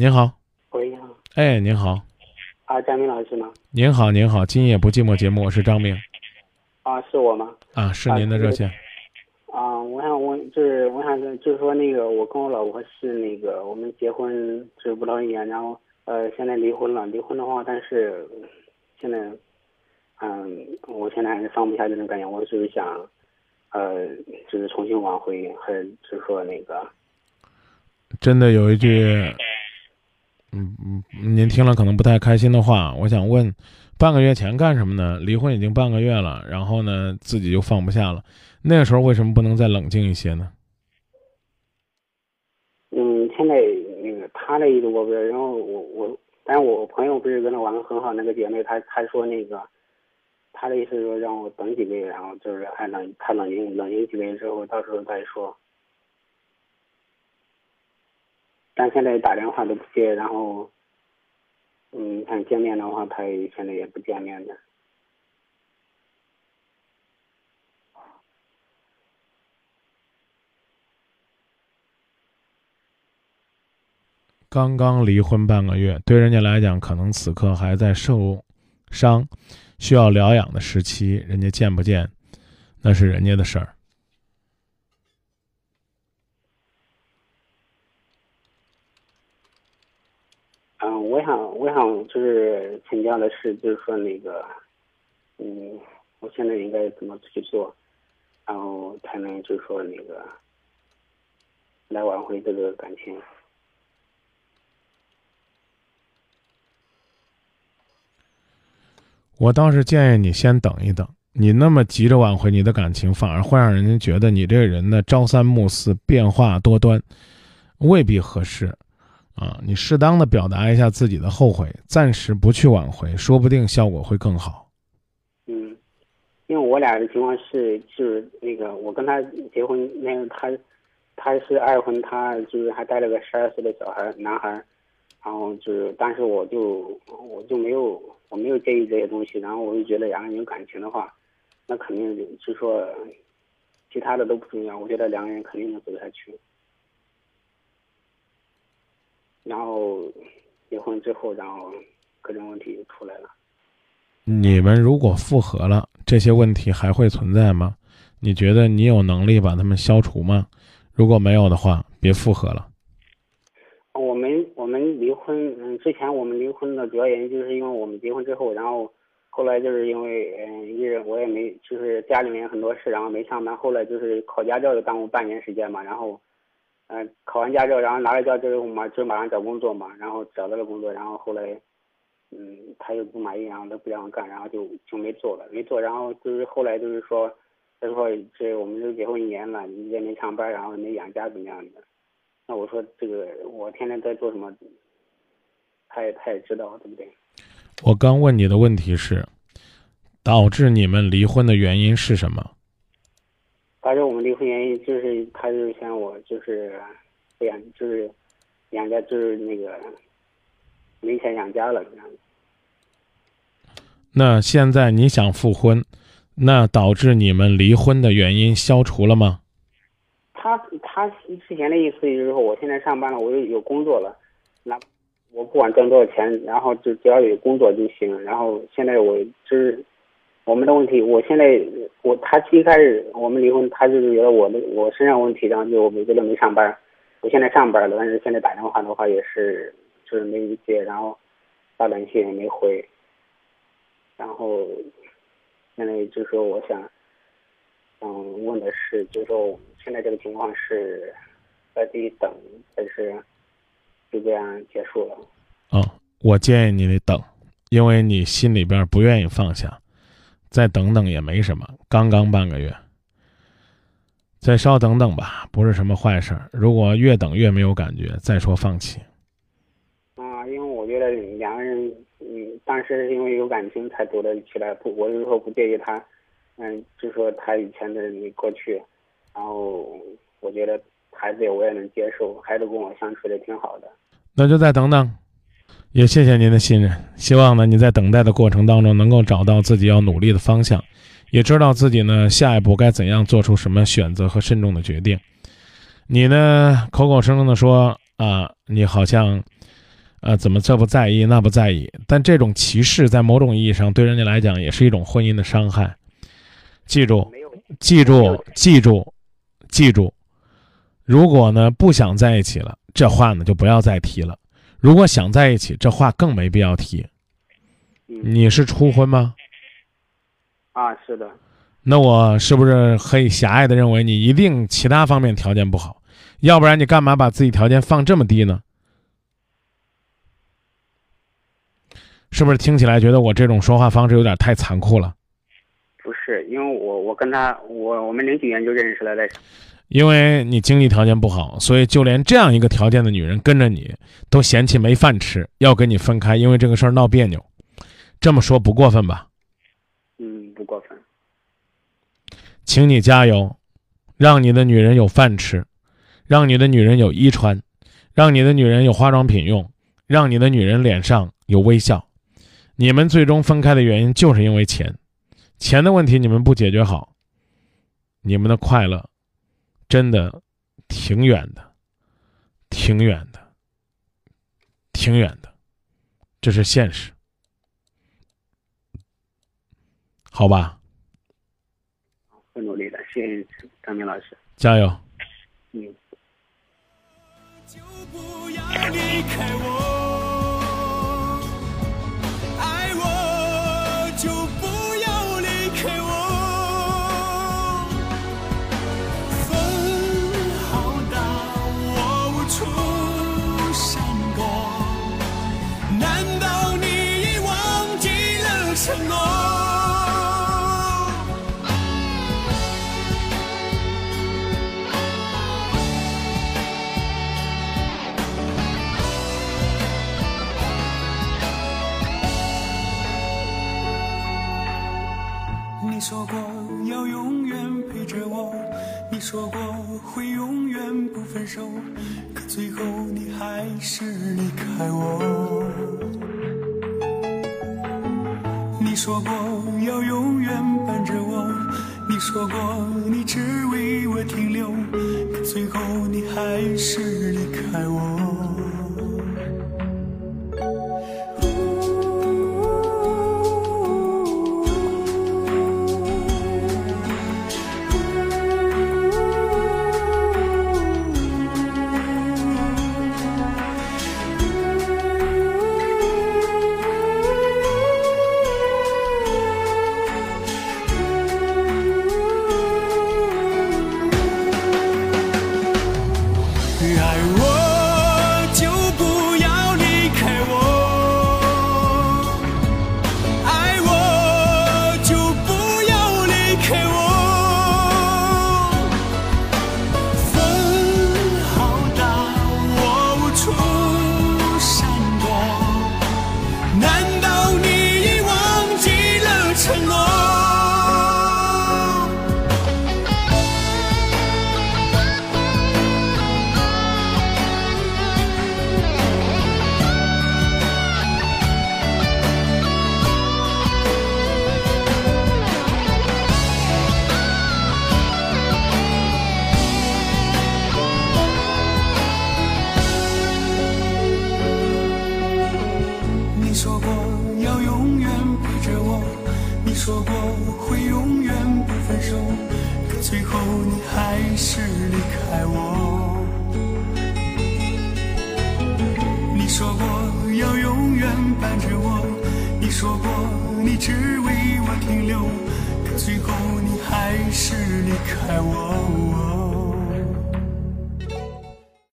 您好，喂，你好，哎，您好，啊，张明老师吗？您好，您好，今夜不寂寞节目，我是张明，啊，是我吗？啊，是您的热线，啊，我想问，就是我想就是说那个，我跟我老婆是那个，我们结婚就是不到一年，然后呃，现在离婚了。离婚的话，但是现在，嗯，我现在还是放不下这种感觉，我就是想，呃，就是重新挽回，还是就是说那个，真的有一句，嗯嗯，您听了可能不太开心的话，我想问，半个月前干什么呢？离婚已经半个月了，然后呢，自己就放不下了，那个时候为什么不能再冷静一些呢？嗯，现在那个他的意思我不知道，然后我我，但是我朋友不是跟他玩的很好那个姐妹，她她说那个，她的意思是说让我等几个月，然后就是还冷，他冷静冷静几个月之后，到时候再说。但现在打电话都不接，然后，嗯，看见面的话，他也现在也不见面的。刚刚离婚半个月，对人家来讲，可能此刻还在受伤、需要疗养的时期，人家见不见，那是人家的事儿。嗯，我想，我想就是请教的是，就是说那个，嗯，我现在应该怎么去做，然后才能就是说那个来挽回这个感情？我倒是建议你先等一等，你那么急着挽回你的感情，反而会让人家觉得你这个人呢朝三暮四、变化多端，未必合适。啊，你适当的表达一下自己的后悔，暂时不去挽回，说不定效果会更好。嗯，因为我俩的情况是，就是那个我跟他结婚，那个他他是二婚，他就是还带了个十二岁的小孩男孩，然后就是，但是我就我就没有。我没有介意这些东西，然后我就觉得两个人有感情的话，那肯定就是说其他的都不重要。我觉得两个人肯定能走下去。然后结婚之后，然后各种问题就出来了。你们如果复合了，这些问题还会存在吗？你觉得你有能力把他们消除吗？如果没有的话，别复合了。我们我们离婚，嗯，之前我们离婚的主要原因就是因为我们结婚之后，然后后来就是因为，嗯，一人我也没，就是家里面很多事，然后没上班，后来就是考驾照又耽误半年时间嘛，然后，嗯，考完驾照，然后拿了驾照之后嘛，就马上找工作嘛，然后找到了工作，然后后来，嗯，他又不满意，然后他不让我干，然后就就没做了，没做，然后就是后来就是说，他说这我们都结婚一年了，你也没上班，然后没养家怎么样的。那我说这个，我天天在做什么，他也他也知道，对不对？我刚问你的问题是，导致你们离婚的原因是什么？导致我们离婚原因就是，他就嫌我就是养，就是养家，就是那个没钱养家了这样。那现在你想复婚，那导致你们离婚的原因消除了吗？他他之前的意思就是说，我现在上班了，我有有工作了，那我不管赚多少钱，然后就只要有工作就行。然后现在我就是我们的问题，我现在我他一开始我们离婚，他就是觉得我的我身上问题，然后就每个都没上班。我现在上班了，但是现在打电话的话也是就是没接，然后发短信也没回。然后现在就说我想。嗯，问的是，就是说现在这个情况是在这里等，还是就这样结束了？嗯，我建议你得等，因为你心里边不愿意放下，再等等也没什么，刚刚半个月，再稍等等吧，不是什么坏事。如果越等越没有感觉，再说放弃。啊，因为我觉得两个人，嗯，当时因为有感情才走得起来，不，我就说不介意他。嗯，就说他以前的那过去，然后我觉得孩子我也能接受，孩子跟我相处的挺好的。那就再等等，也谢谢您的信任。希望呢你在等待的过程当中能够找到自己要努力的方向，也知道自己呢下一步该怎样做出什么选择和慎重的决定。你呢口口声声的说啊，你好像呃，怎么这不在意那不在意？但这种歧视在某种意义上对人家来讲也是一种婚姻的伤害。记住，记住，记住，记住。如果呢不想在一起了，这话呢就不要再提了。如果想在一起，这话更没必要提。嗯你是初婚吗？啊，是的，那我是不是可以狭隘的认为你一定其他方面条件不好？要不然你干嘛把自己条件放这么低呢？是不是听起来觉得我这种说话方式有点太残酷了？不是，因为我我跟他我我们零几年就认识了，在因为你经济条件不好，所以就连这样一个条件的女人跟着你，都嫌弃没饭吃，要跟你分开，因为这个事儿闹别扭。这么说不过分吧？嗯不过分，请你加油，让你的女人有饭吃，让你的女人有衣穿，让你的女人有化妆品用，让你的女人脸上有微笑。你们最终分开的原因就是因为钱，钱的问题你们不解决好，你们的快乐真的挺远的，挺远的，挺远的，这是现实，好吧？会努力的，谢谢张明老师，加油！嗯。就不要离开我，说过要永远陪着我，你说过会永远不分手，可最后你还是离开我。你说过要永远伴着我，你说过你只为我停留，可最后你还是离开我。后你还是离开我。你说过要永远伴着我，你说过你只为我停留，可最后你还是离开我。